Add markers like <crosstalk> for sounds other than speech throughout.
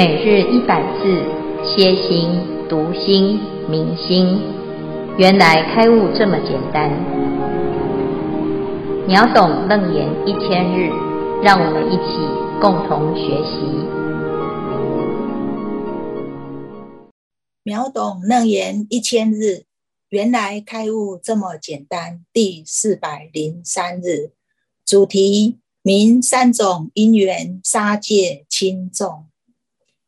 每日一百字，歇心、读心、明心，原来开悟这么简单。秒懂楞严一千日，让我们一起共同学习。秒懂楞严一千日，原来开悟这么简单。第四百零三日，主题：明三种因缘杀戒轻重。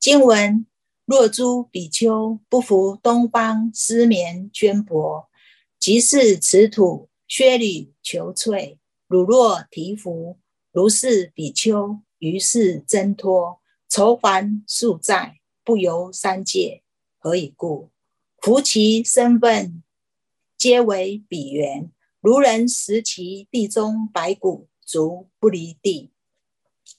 经文：若诸比丘不服东方丝绵绢帛，即是此土靴履裘繸，汝若提服，如是比丘于是挣脱，酬还数载，不由三界。何以故？夫其身分皆为比缘，如人食其地中白骨，足不离地。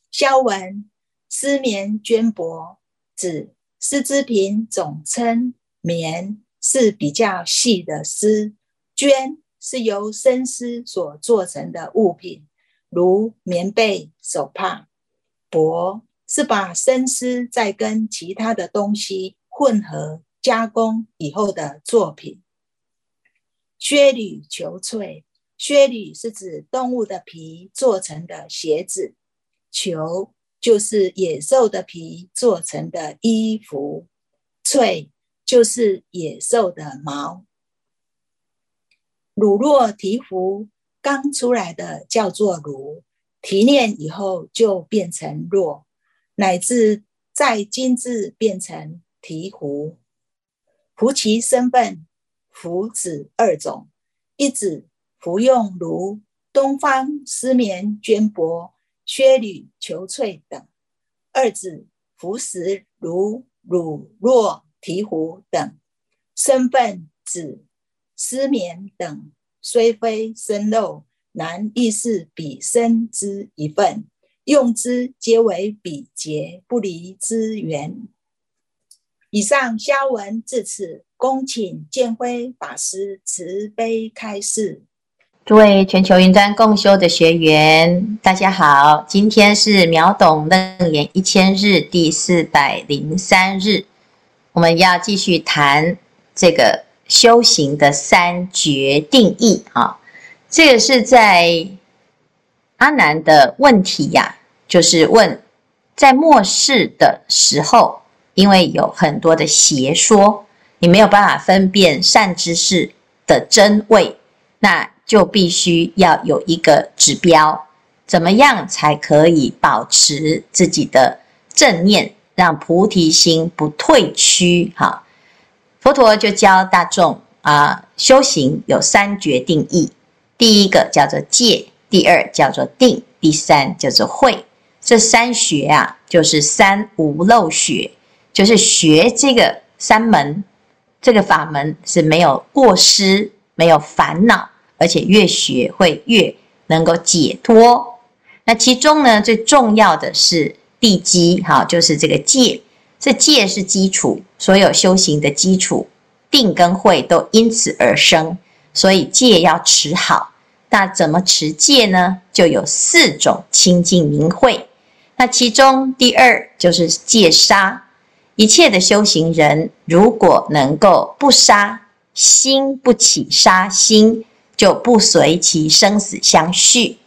消文：丝绵绢帛。指丝织品总称棉，是比较细的丝；绢是由生丝所做成的物品，如棉被、手帕；帛是把生丝再跟其他的东西混合加工以后的作品。靴履裘繸，靴履是指动物的皮做成的鞋子，裘。就是野兽的皮做成的衣服，繸就是野兽的毛。汝若提服，刚出来的叫做汝，提炼以后就变成若，乃至再精致变成提壶。夫其身分，夫指二种，一指服用如东方丝绵绢帛。靴履裘繸等，二指服食如乳若醍醐等，身分指丝绵等，虽非生肉，然亦是彼身之一份，用之皆为彼劫不离之缘。以上消文至此，恭请建辉法师慈悲开示。诸位全球云端共修的学员，大家好！今天是秒懂楞严一千日第四百零三日，我们要继续谈这个修行的三觉定义啊。这个是在阿难的问题呀、就是问在末世的时候，因为有很多的邪说，你没有办法分辨善知识的真伪，那。就必须要有一个指标，怎么样才可以保持自己的正念，让菩提心不退趋？哈，佛陀就教大众啊，修行有三觉定义，第一个叫做戒，第二叫做定，第三叫做慧。这三学啊，就是三无漏学，就是学这个三门，这个法门是没有过失，没有烦恼。而且越学会越能够解脱。那其中呢，最重要的是地基，哈，就是这个戒。这戒是基础，所有修行的基础，定跟慧都因此而生。所以戒要持好。那怎么持戒呢？就有四种清净明慧。那其中第二就是戒杀。一切的修行人，如果能够不杀，心不起杀心。就不随其生死相续。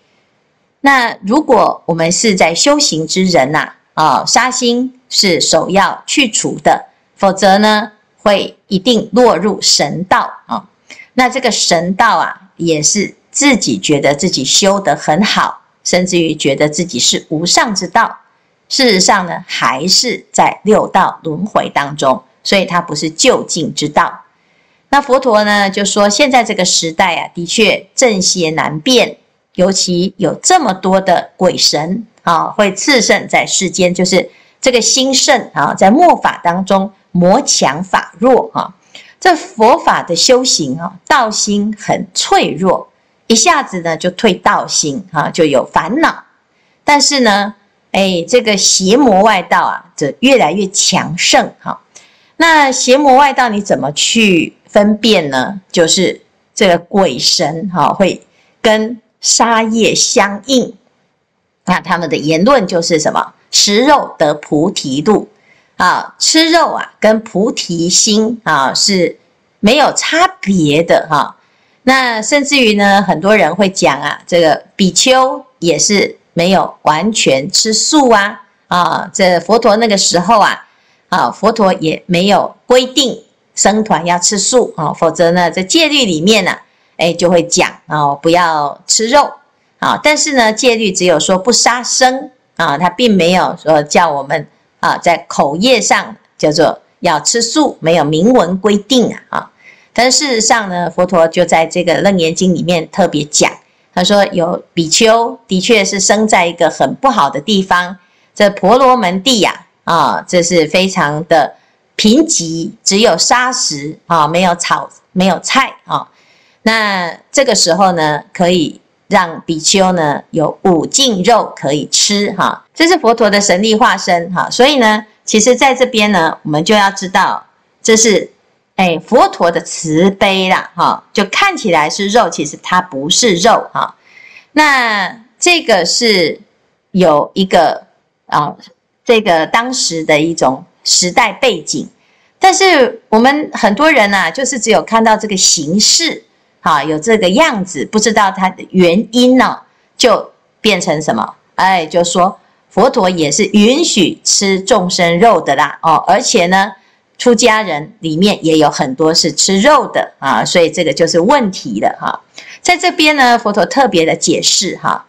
那如果我们是在修行之人呐，啊，杀心是首要去除的，否则呢，会一定落入神道啊。那这个神道啊，也是自己觉得自己修得很好，甚至于觉得自己是无上之道。事实上呢，还是在六道轮回当中，所以它不是究竟之道。那佛陀呢，就说现在这个时代啊，的确正邪难辨，尤其有这么多的鬼神啊，会炽盛在世间，就是这个兴盛啊，在末法当中，魔强法弱啊，这佛法的修行啊，道心很脆弱，一下子呢就退道心啊，就有烦恼。但是呢，哎，这个邪魔外道啊，则越来越强盛哈。那邪魔外道你怎么去分辨呢，就是这个鬼神哈会跟杀业相应，那他们的言论就是什么？食肉得菩提路，啊，吃肉啊，跟菩提心啊是没有差别的哈、那甚至于呢，很多人会讲啊，这个比丘也是没有完全吃素啊啊，这佛陀那个时候啊啊，佛陀也没有规定僧团要吃素啊，否则呢，在戒律里面呢、啊，哎就会讲哦，不要吃肉啊。但是呢，戒律只有说不杀生啊，他并没有说叫我们啊在口业上叫做要吃素，没有明文规定啊啊。但事实上呢，佛陀就在这个《楞严经》里面特别讲，他说有比丘的确是生在一个很不好的地方，这婆罗门地呀，啊，这是非常的贫瘠，只有沙石啊，没有草，没有菜啊。那这个时候呢，可以让比丘呢有五净肉可以吃哈，这是佛陀的神力化身哈。所以呢，其实在这边呢，我们就要知道这是。哎，佛陀的慈悲啦，哈，就看起来是肉，其实它不是肉哈。那这个是有一个啊，这个当时的一种时代背景，但是我们很多人呐，就是只有看到这个形式，哈，有这个样子，不知道它的原因呢，就变成什么？哎，就说佛陀也是允许吃众生肉的啦，哦，而且呢。出家人里面也有很多是吃肉的啊，所以这个就是问题了哈。在这边呢，佛陀特别的解释哈，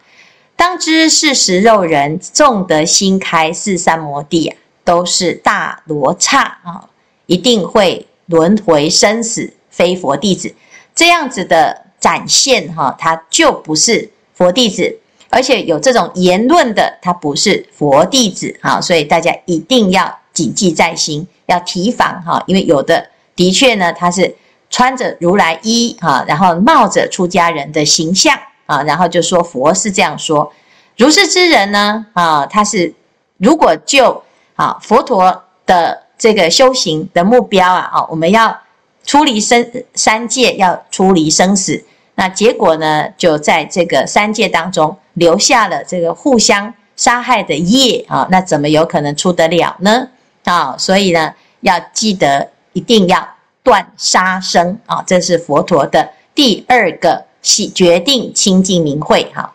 当知是食肉人，众得心开是三摩地，都是大罗刹啊，一定会轮回生死，非佛弟子。这样子的展现哈，他就不是佛弟子，而且有这种言论的，他不是佛弟子啊，所以大家一定要谨记在心。要提防哈，因为有的的确呢，他是穿着如来衣哈，然后冒着出家人的形象啊，然后就说佛是这样说，如是之人呢啊，他是如果就啊佛陀的这个修行的目标啊啊，我们要出离生三界，要出离生死，那结果呢，就在这个三界当中留下了这个互相杀害的业啊，那怎么有可能出得了呢？啊，所以呢，要记得一定要断杀生啊，这是佛陀的第二个喜决定清净明慧哈。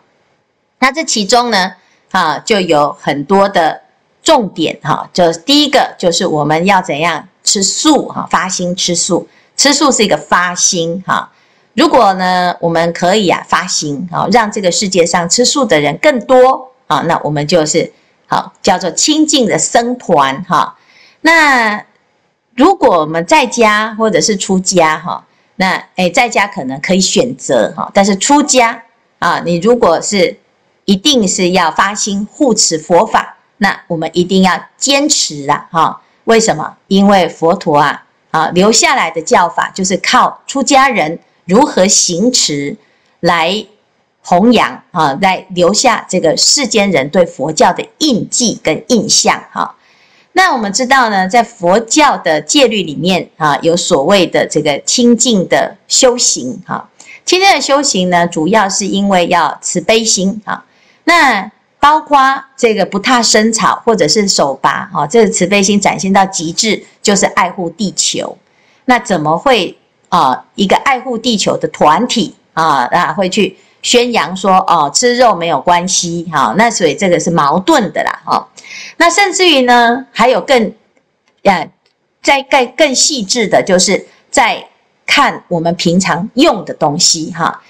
那这其中呢，啊，就有很多的重点哈。就第一个就是我们要怎样吃素哈，发心吃素，吃素是一个发心哈。如果呢，我们可以啊发心啊，让这个世界上吃素的人更多啊，那我们就是好叫做清净的僧团哈。那如果我们在家或者是出家哈，那诶在家可能可以选择哈，但是出家啊，你如果是一定是要发心护持佛法，那我们一定要坚持啊哈。为什么？因为佛陀啊啊留下来的教法就是靠出家人如何行持来弘扬啊，来留下这个世间人对佛教的印记跟印象哈。那我们知道呢，在佛教的戒律里面啊，有所谓的这个清净的修行哈。清净的修行呢，主要是因为要慈悲心啊。那包括这个不踏生草或者是手拔哈，这个慈悲心展现到极致，就是爱护地球。那怎么会啊，一个爱护地球的团体啊，啊会去宣扬说哦，吃肉没有关系哈？那所以这个是矛盾的啦哈。那甚至于呢，还有更，呀，再更更细致的，就是在看我们平常用的东西哈，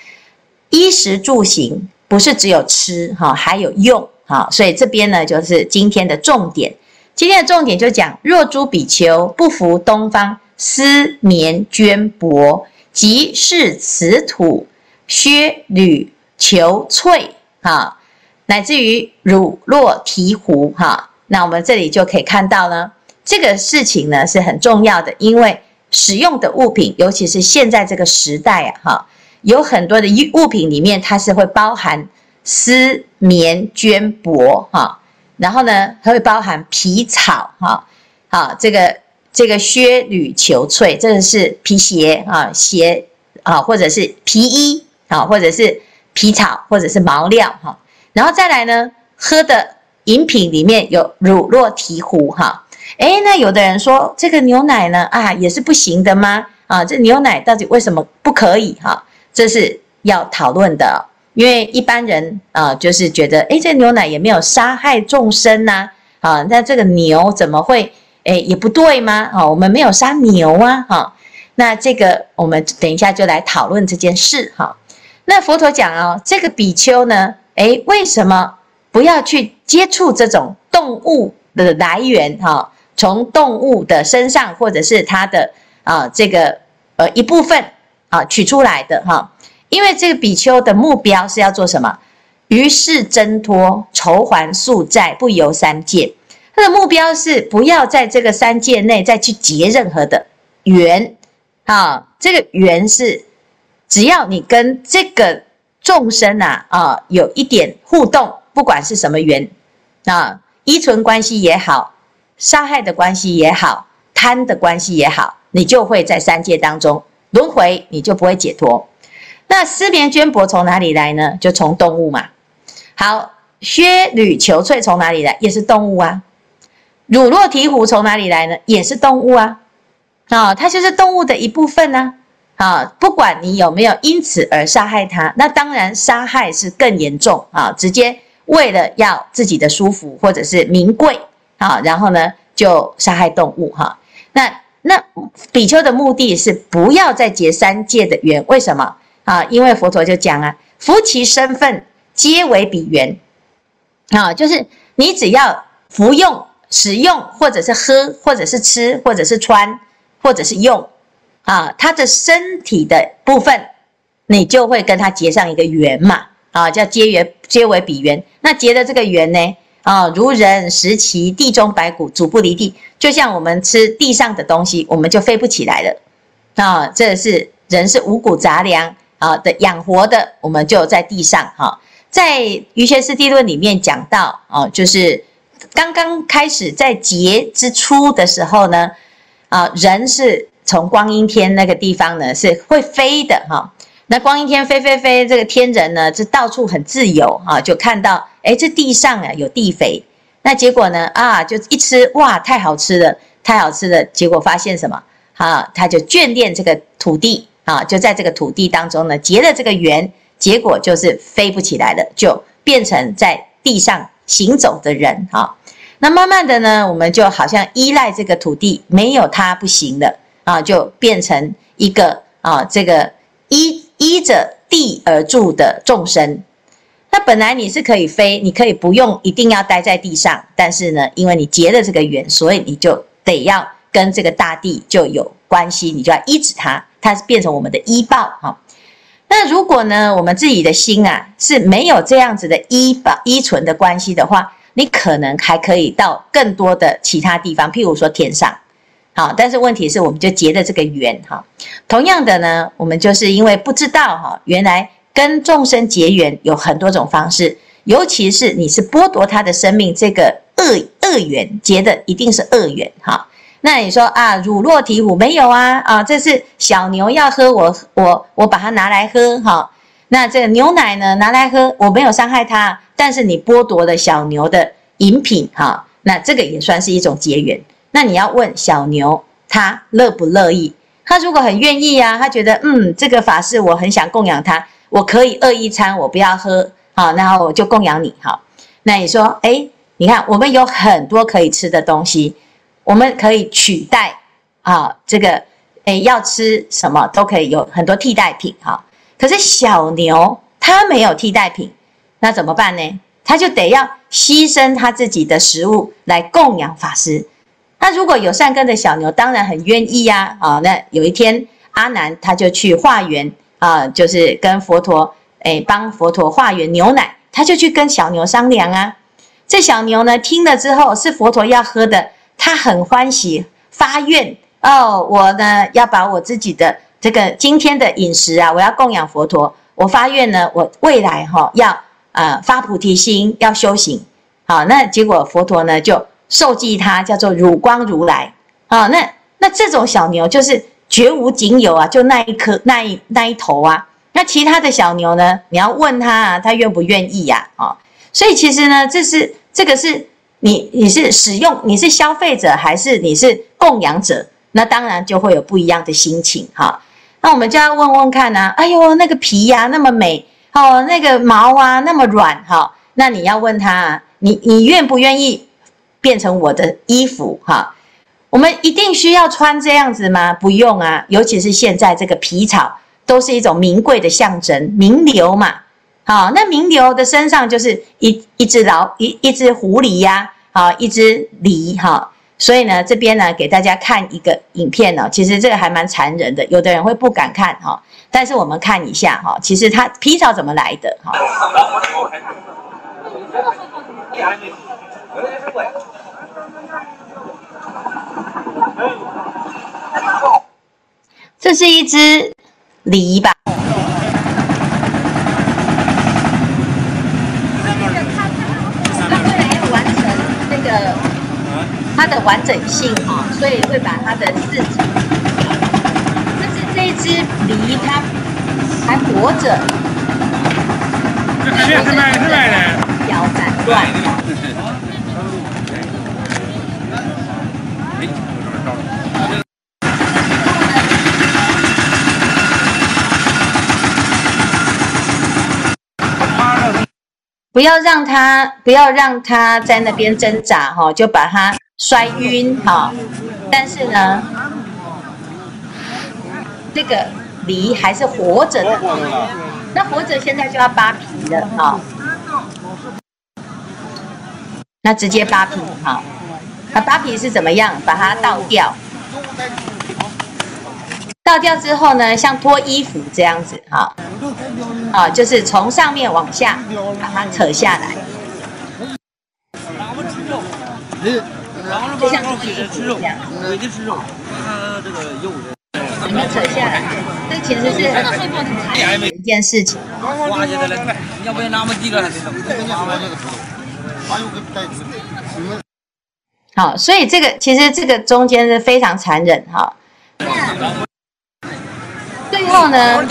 衣食住行不是只有吃哈，还有用哈，所以这边呢就是今天的重点。今天的重点就讲：若诸比丘不服东方丝绵绢帛，即是此土靴履裘繸哈。乃至于乳酪醍醐哈，那我们这里就可以看到呢，这个事情呢是很重要的，因为使用的物品，尤其是现在这个时代啊哈，有很多的物品里面它是会包含丝棉绢帛哈，然后呢它会包含皮草哈，好这个这个靴履裘繸，这个是皮鞋啊鞋啊或者是皮衣啊或者是皮草或者是毛料哈。然后再来呢，喝的饮品里面有乳酪醍醐哈，诶，那有的人说这个牛奶呢啊也是不行的吗？啊，这牛奶到底为什么不可以？哈、这是要讨论的。因为一般人啊，就是觉得诶，这牛奶也没有杀害众生呐、啊，那这个牛怎么会诶也不对吗？啊，我们没有杀牛啊，哈、啊。那这个我们等一下就来讨论这件事哈、啊。那佛陀讲哦，这个比丘呢，诶，为什么不要去接触这种动物的来源？哈、啊，从动物的身上或者是它的啊这个呃一部分啊取出来的哈。因为这个比丘的目标是要做什么？于是挣脱、筹还宿债、不游三界。他的目标是不要在这个三界内再去结任何的缘啊。这个缘是只要你跟这个众生啊啊有一点互动，不管是什么缘啊，依存关系也好，杀害的关系也好，贪的关系也好，你就会在三界当中轮回，你就不会解脱。那丝绵绢帛从哪里来呢？就从动物嘛。好，靴履裘翠从哪里来？也是动物啊。乳酪醍醐从哪里来呢？也是动物啊。啊、它就是动物的一部分呢、啊。啊、不管你有没有因此而杀害它，那当然杀害是更严重啊。直接为了要自己的舒服或者是名贵啊，然后呢就杀害动物哈、啊。那那比丘的目的是不要再结三界的缘，为什么？啊，因为佛陀就讲啊，夫其身份皆为彼缘，啊，就是你只要服用、使用，或者是喝，或者是吃，或者是穿，或者是用，啊，他的身体的部分，你就会跟他结上一个缘嘛，啊，叫结缘，皆为彼缘。那结的这个缘呢，啊，如人食其地中白骨，主不离地，就像我们吃地上的东西，我们就飞不起来了，啊，这是人是五谷杂粮。啊的养活的，我们就在地上哈，在《瑜伽师地论》里面讲到哦，就是刚刚开始在劫之初的时候呢，啊，人是从光阴天那个地方呢是会飞的哈。那光阴天飞飞飞，这个天人呢就到处很自由啊，就看到哎，这地上啊有地肥，那结果呢啊，就一吃哇，太好吃了，太好吃了，结果发现什么？啊，他就眷恋这个土地。啊，就在这个土地当中呢，结了这个缘，结果就是飞不起来了，就变成在地上行走的人啊。那慢慢的呢，我们就好像依赖这个土地，没有它不行了啊，就变成一个啊，这个依着地而住的众生。那本来你是可以飞，你可以不用一定要待在地上，但是呢，因为你结了这个缘，所以你就得要跟这个大地就有关系，你就要依止它。它是变成我们的依报哈。那如果呢，我们自己的心啊是没有这样子的依报依存的关系的话，你可能还可以到更多的其他地方，譬如说天上。好，但是问题是，我们就结了这个缘哈。同样的呢，我们就是因为不知道哈，原来跟众生结缘有很多种方式，尤其是你是剥夺他的生命，这个恶恶缘结的一定是恶缘哈。那你说啊，乳酪醍醐没有啊？啊，这是小牛要喝我，我我我把它拿来喝哈。那这个牛奶呢，拿来喝，我没有伤害它，但是你剥夺了小牛的饮品哈。那这个也算是一种结缘。那你要问小牛，他乐不乐意？他如果很愿意啊，他觉得嗯，这个法事我很想供养他，我可以饿一餐，我不要喝好，然后我就供养你哈。那你说，诶，你看我们有很多可以吃的东西。我们可以取代啊，这个诶，要吃什么都可以有很多替代品哈。可是小牛它没有替代品，那怎么办呢？它就得要牺牲它自己的食物来供养法师。那如果有善根的小牛，当然很愿意呀啊。那有一天阿难他就去化缘啊，就是跟佛陀诶帮佛陀化缘牛奶，他就去跟小牛商量啊。这小牛呢听了之后是佛陀要喝的。他很欢喜，发愿哦，我呢要把我自己的这个今天的饮食啊，我要供养佛陀。我发愿呢，我未来哈、哦、要呃发菩提心，要修行。好，那结果佛陀呢就授记他叫做乳光如来。啊，那那这种小牛就是绝无仅有啊，就那一颗那一那一头啊。那其他的小牛呢，你要问他啊，他愿不愿意呀？啊，所以其实呢，这是这个是。你你是使用，你是消费者还是你是供养者？那当然就会有不一样的心情哈。那我们就要问问看呢、啊，哎呦，那个皮呀、啊、那么美哦，那个毛啊那么软哈。那你要问他，你你愿不愿意变成我的衣服哈？我们一定需要穿这样子吗？不用啊，尤其是现在这个皮草都是一种名贵的象征，名流嘛。好，那名流的身上就是一一只老一一只狐狸呀、啊，好，一只狸哈。所以呢，这边呢给大家看一个影片呢，其实这个还蛮残忍的，有的人会不敢看哈。但是我们看一下哈，其实它皮草怎么来的哈。<laughs> <laughs> 这是一只梨吧？它的完整性啊，所以会把它的四肢，但是这只梨它还活着，是卖是卖的，腰斩断。不要让它，不要让他在那边挣扎哈，就把它。摔晕哈，但是呢，这个梨还是活着的。那活着现在就要扒皮了哈。那直接扒皮哈。那扒皮是怎么样？把它倒掉。倒掉之后呢，像脱衣服这样子哈。啊，就是从上面往下把它扯下来。就像吃肉吃肉，它这个肉的，你们扯下来，这其实是很一件事情。要不要那么低了？好，所以这个其实这个中间是非常残忍哈。最后呢？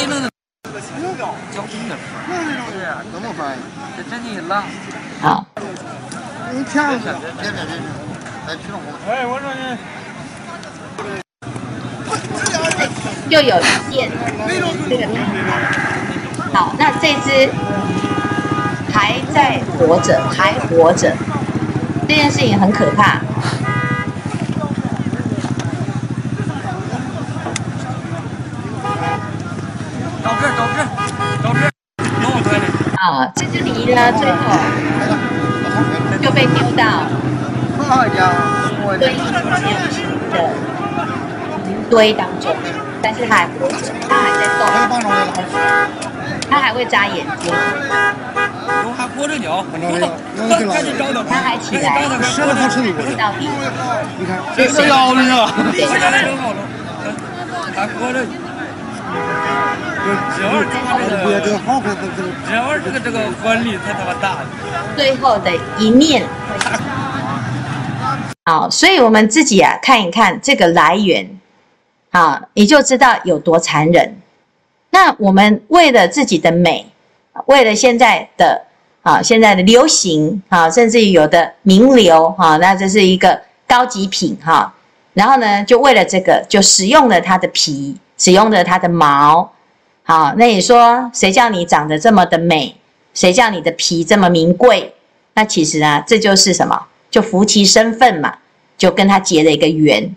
好。哎，我说你，又有一件这个好，那这只还在活着，还活着，这件事情很可怕。找这找这找这，啊，这只梨呢，最后就被丢到。堆的堆当中，但是它还活着，它还在动，它还会眨眼睛，还活着呢，赶紧找到，它还起来，到底，你看，这是咬的呢，对，<laughs> 还活着，最后的一面。好，所以我们自己啊看一看这个来源，啊，你就知道有多残忍。那我们为了自己的美，为了现在的啊现在的流行啊，甚至于有的名流哈，那这是一个高级品哈。然后呢，就为了这个，就使用了它的皮，使用了它的毛。好，那你说谁叫你长得这么的美？谁叫你的皮这么名贵？那其实啊，这就是什么？就扶其身份嘛，就跟他结了一个缘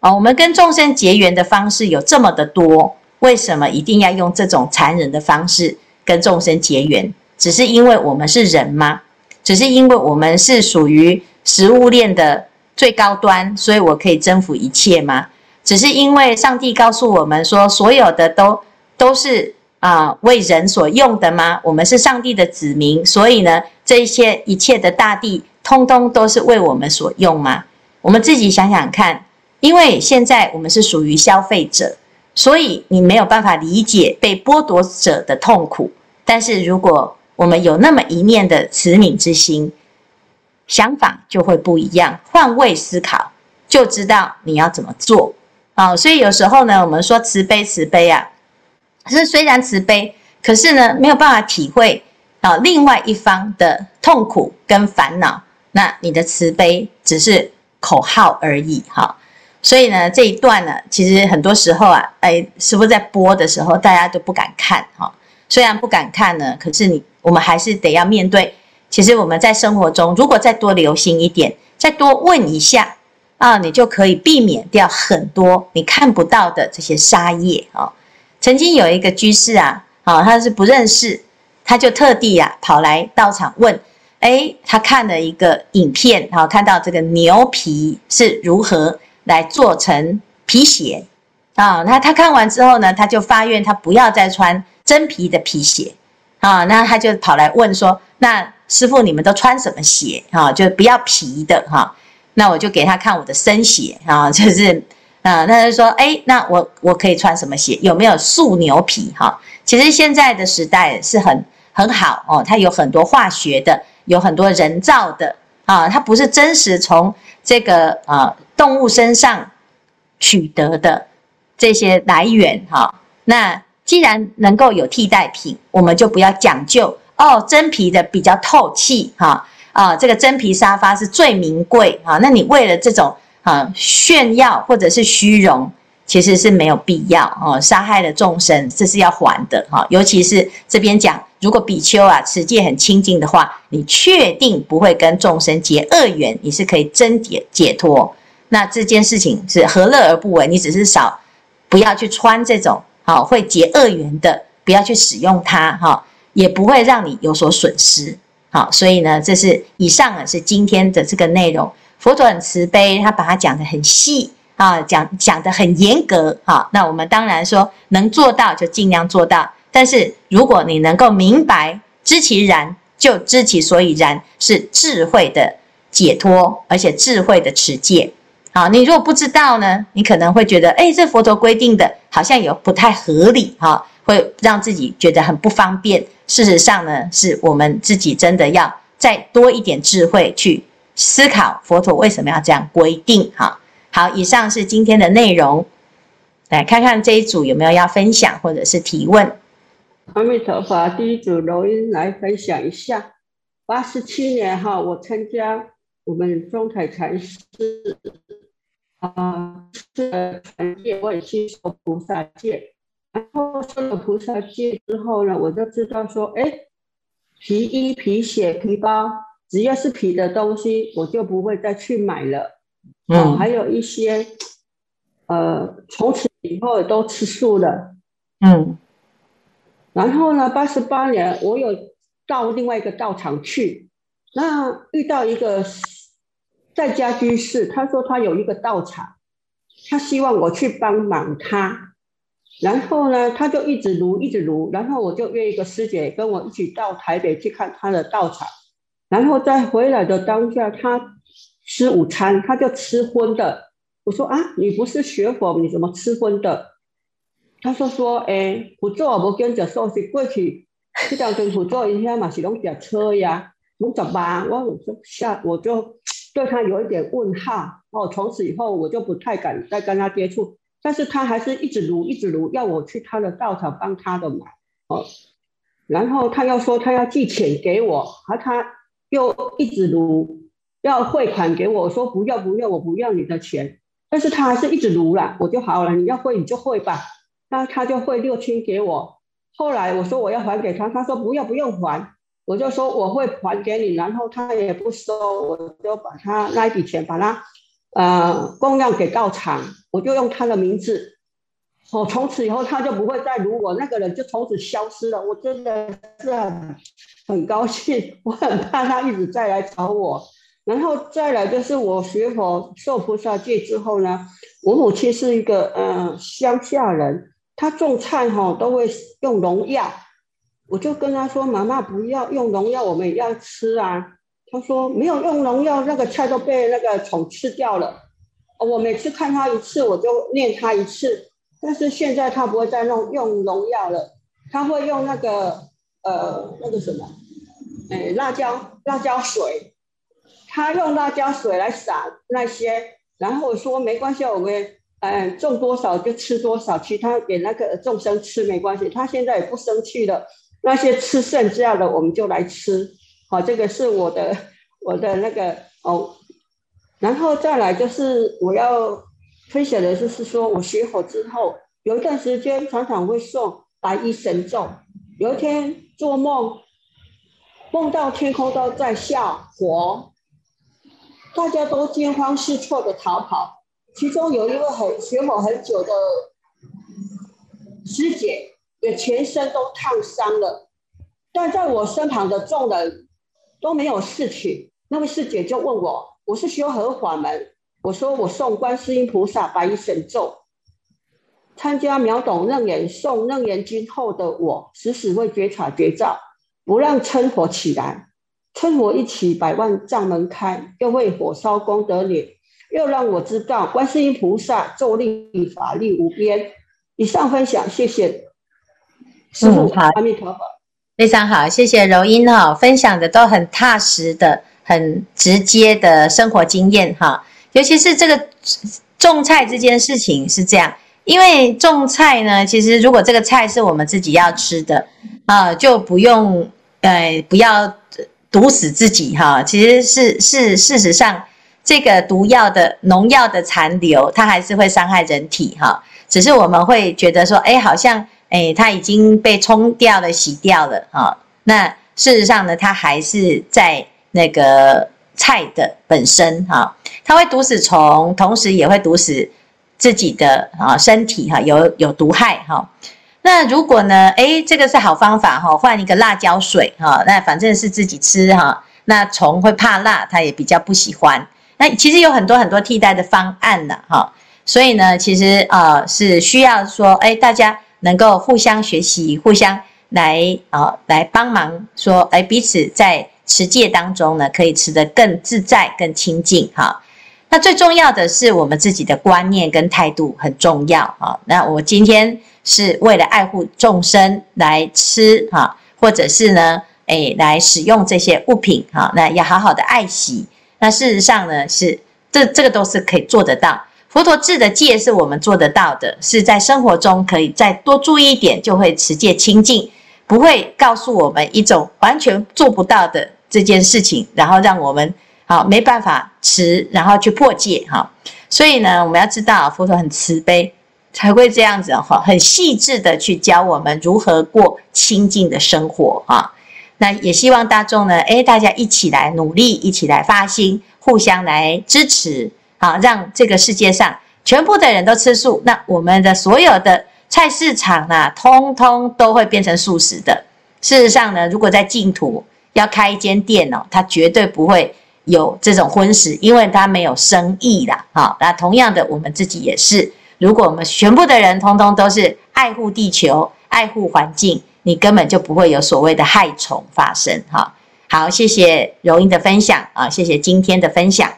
啊。我们跟众生结缘的方式有这么的多，为什么一定要用这种残忍的方式跟众生结缘？只是因为我们是人吗？只是因为我们是属于食物链的最高端，所以我可以征服一切吗？只是因为上帝告诉我们说，所有的都都是啊为人所用的吗？我们是上帝的子民，所以呢，这一些一切的大地。通通都是为我们所用吗？我们自己想想看，因为现在我们是属于消费者，所以你没有办法理解被剥夺者的痛苦。但是如果我们有那么一念的慈悯之心，想法就会不一样，换位思考，就知道你要怎么做。啊，所以有时候呢，我们说慈悲慈悲啊，可是虽然慈悲，可是呢，没有办法体会啊另外一方的痛苦跟烦恼。那你的慈悲只是口号而已哈。所以呢，这一段呢，其实很多时候啊，哎，师傅在播的时候，大家都不敢看哈。虽然不敢看呢，可是你我们还是得要面对。其实我们在生活中，如果再多留心一点，再多问一下啊，你就可以避免掉很多你看不到的这些沙业啊。曾经有一个居士啊，啊，他是不认识，他就特地啊跑来道场问，哎，他看了一个影片，哈，看到这个牛皮是如何。来做成皮鞋啊！那他看完之后呢，他就发愿，他不要再穿真皮的皮鞋啊。那他就跑来问说：“那师父，你们都穿什么鞋啊？就不要皮的哈。”那我就给他看我的生鞋啊，<laughs> 就是啊，他就说：“哎，那我我可以穿什么鞋？有没有素牛皮？哈，其实现在的时代是很很好哦，它有很多化学的，有很多人造的啊，它不是真实从这个啊。”动物身上取得的这些来源，哈，那既然能够有替代品，我们就不要讲究哦，真皮的比较透气，哈，啊这个真皮沙发是最名贵，啊，那你为了这种啊炫耀或者是虚荣，其实是没有必要哦，杀害了众生，这是要还的，哈，尤其是这边讲，如果比丘啊持戒很清净的话，你确定不会跟众生结恶缘，你是可以真解解脱。那这件事情是何乐而不为？你只是少不要去穿这种好会结恶缘的，不要去使用它哈，也不会让你有所损失。好，所以呢，这是以上啊是今天的这个内容。佛陀很慈悲，他把它讲得很细啊，讲讲得很严格哈。那我们当然说能做到就尽量做到，但是如果你能够明白知其然，就知其所以然，是智慧的解脱，而且智慧的持戒。好，你如果不知道呢，你可能会觉得，哎，这佛陀规定的好像有不太合理，哈，会让自己觉得很不方便。事实上呢，是我们自己真的要再多一点智慧去思考佛陀为什么要这样规定。哈，好，以上是今天的内容，来看看这一组有没有要分享或者是提问。阿弥陀佛，第一组录音来分享一下。八十七年哈，我参加我们中台禅师。啊，是传戒，我也去受菩萨戒，然后受了菩萨戒之后呢，我就知道说，哎，皮衣、皮鞋、皮包，只要是皮的东西，我就不会再去买了。嗯，啊、还有一些，呃，从此以后都吃素了。嗯，然后呢，八十八年，我有到另外一个道场去，那遇到一个。在家居士，他说他有一个道场，他希望我去帮忙他，然后呢，他就一直撸，一直撸，然后我就约一个师姐跟我一起到台北去看他的道场，然后在回来的当下，他吃午餐，他就吃荤的。我说啊，你不是学佛，你怎么吃荤的？他说说，哎，我做我跟着说是过去，去当政府做一下嘛，是拢脚车呀，拢怎么？我我就下我就。对他有一点问号哦，从此以后我就不太敢再跟他接触。但是他还是一直撸，一直撸，要我去他的道场帮他的忙哦。然后他又说他要寄钱给我，而他又一直撸，要汇款给我，我说不要不要，我不要你的钱。但是他还是一直撸了，我就好了，你要汇你就汇吧。那他就汇六千给我。后来我说我要还给他，他说不要不用还。我就说我会还给你，然后他也不收，我就把他那笔钱把他呃供养给道场，我就用他的名字，哦，从此以后他就不会再如我，那个人就从此消失了。我真的是很很高兴，我很怕他一直再来找我。然后再来就是我学佛受菩萨戒之后呢，我母亲是一个呃乡下人，她种菜哈、哦、都会用农药。我就跟他说：“妈妈，不要用农药，我们也要吃啊。”他说：“没有用农药，那个菜都被那个虫吃掉了。”我每次看他一次，我就念他一次。但是现在他不会再弄用农药了，他会用那个呃那个什么，哎，辣椒辣椒水，他用辣椒水来洒那些。然后说：“没关系，我们嗯种多少就吃多少，其他给那个众生吃没关系。”他现在也不生气了。那些吃剩下的我们就来吃，好，这个是我的我的那个哦，然后再来就是我要分享的就是说，我学佛之后有一段时间常常会诵白衣神咒，有一天做梦梦到天空都在下火，大家都惊慌失措的逃跑，其中有一位很学佛很久的师姐，也全身都烫伤了，但在我身旁的众人都没有事情。那位师姐就问我：“我是修何法门？”我说：“我诵观世音菩萨白衣神咒。”参加秒懂楞严诵楞严经后的我，时时会觉察觉照，不让嗔火起来。嗔火一起，百万障门开，又为火烧功德脸，又让我知道观世音菩萨咒力法力无边。以上分享，谢谢师父。阿弥陀佛，非常好，谢谢柔音哈，分享的都很踏实的。很直接的生活经验哈，尤其是这个种菜这件事情是这样，因为种菜呢，其实如果这个菜是我们自己要吃的啊，就不用呃不要毒死自己哈。其实是是事实上，这个毒药的农药的残留，它还是会伤害人体哈。只是我们会觉得说，哎，好像哎它已经被冲掉了、洗掉了啊。那事实上呢，它还是在。那个菜的本身哈，它会毒死虫，同时也会毒死自己的啊身体哈，有有毒害哈。那如果呢，诶，这个是好方法哈，换一个辣椒水哈，那反正是自己吃哈。那虫会怕辣，它也比较不喜欢。那其实有很多很多替代的方案的哈，所以呢，其实啊是需要说，诶，大家能够互相学习，互相来啊来帮忙说，诶，彼此在。持戒当中呢，可以持得更自在、更清净哈。那最重要的是我们自己的观念跟态度很重要啊。那我今天是为了爱护众生来吃哈，或者是呢，诶来使用这些物品哈。那要好好的爱惜。那事实上呢，是这这个都是可以做得到。佛陀制的戒是我们做得到的，是在生活中可以再多注意一点，就会持戒清净。不会告诉我们一种完全做不到的这件事情，然后让我们好没办法持，然后去破戒哈。所以呢，我们要知道佛陀很慈悲，才会这样子哈，很细致的去教我们如何过清净的生活啊。那也希望大众呢，诶，大家一起来努力，一起来发心，互相来支持，好，让这个世界上全部的人都吃素，那我们的所有的。菜市场啊，通通都会变成素食的。事实上呢，如果在净土要开一间店哦，它绝对不会有这种荤食，因为它没有生意啦。好，那同样的，我们自己也是。如果我们全部的人通通都是爱护地球、爱护环境，你根本就不会有所谓的害虫发生。哈，好，谢谢柔音的分享啊，谢谢今天的分享。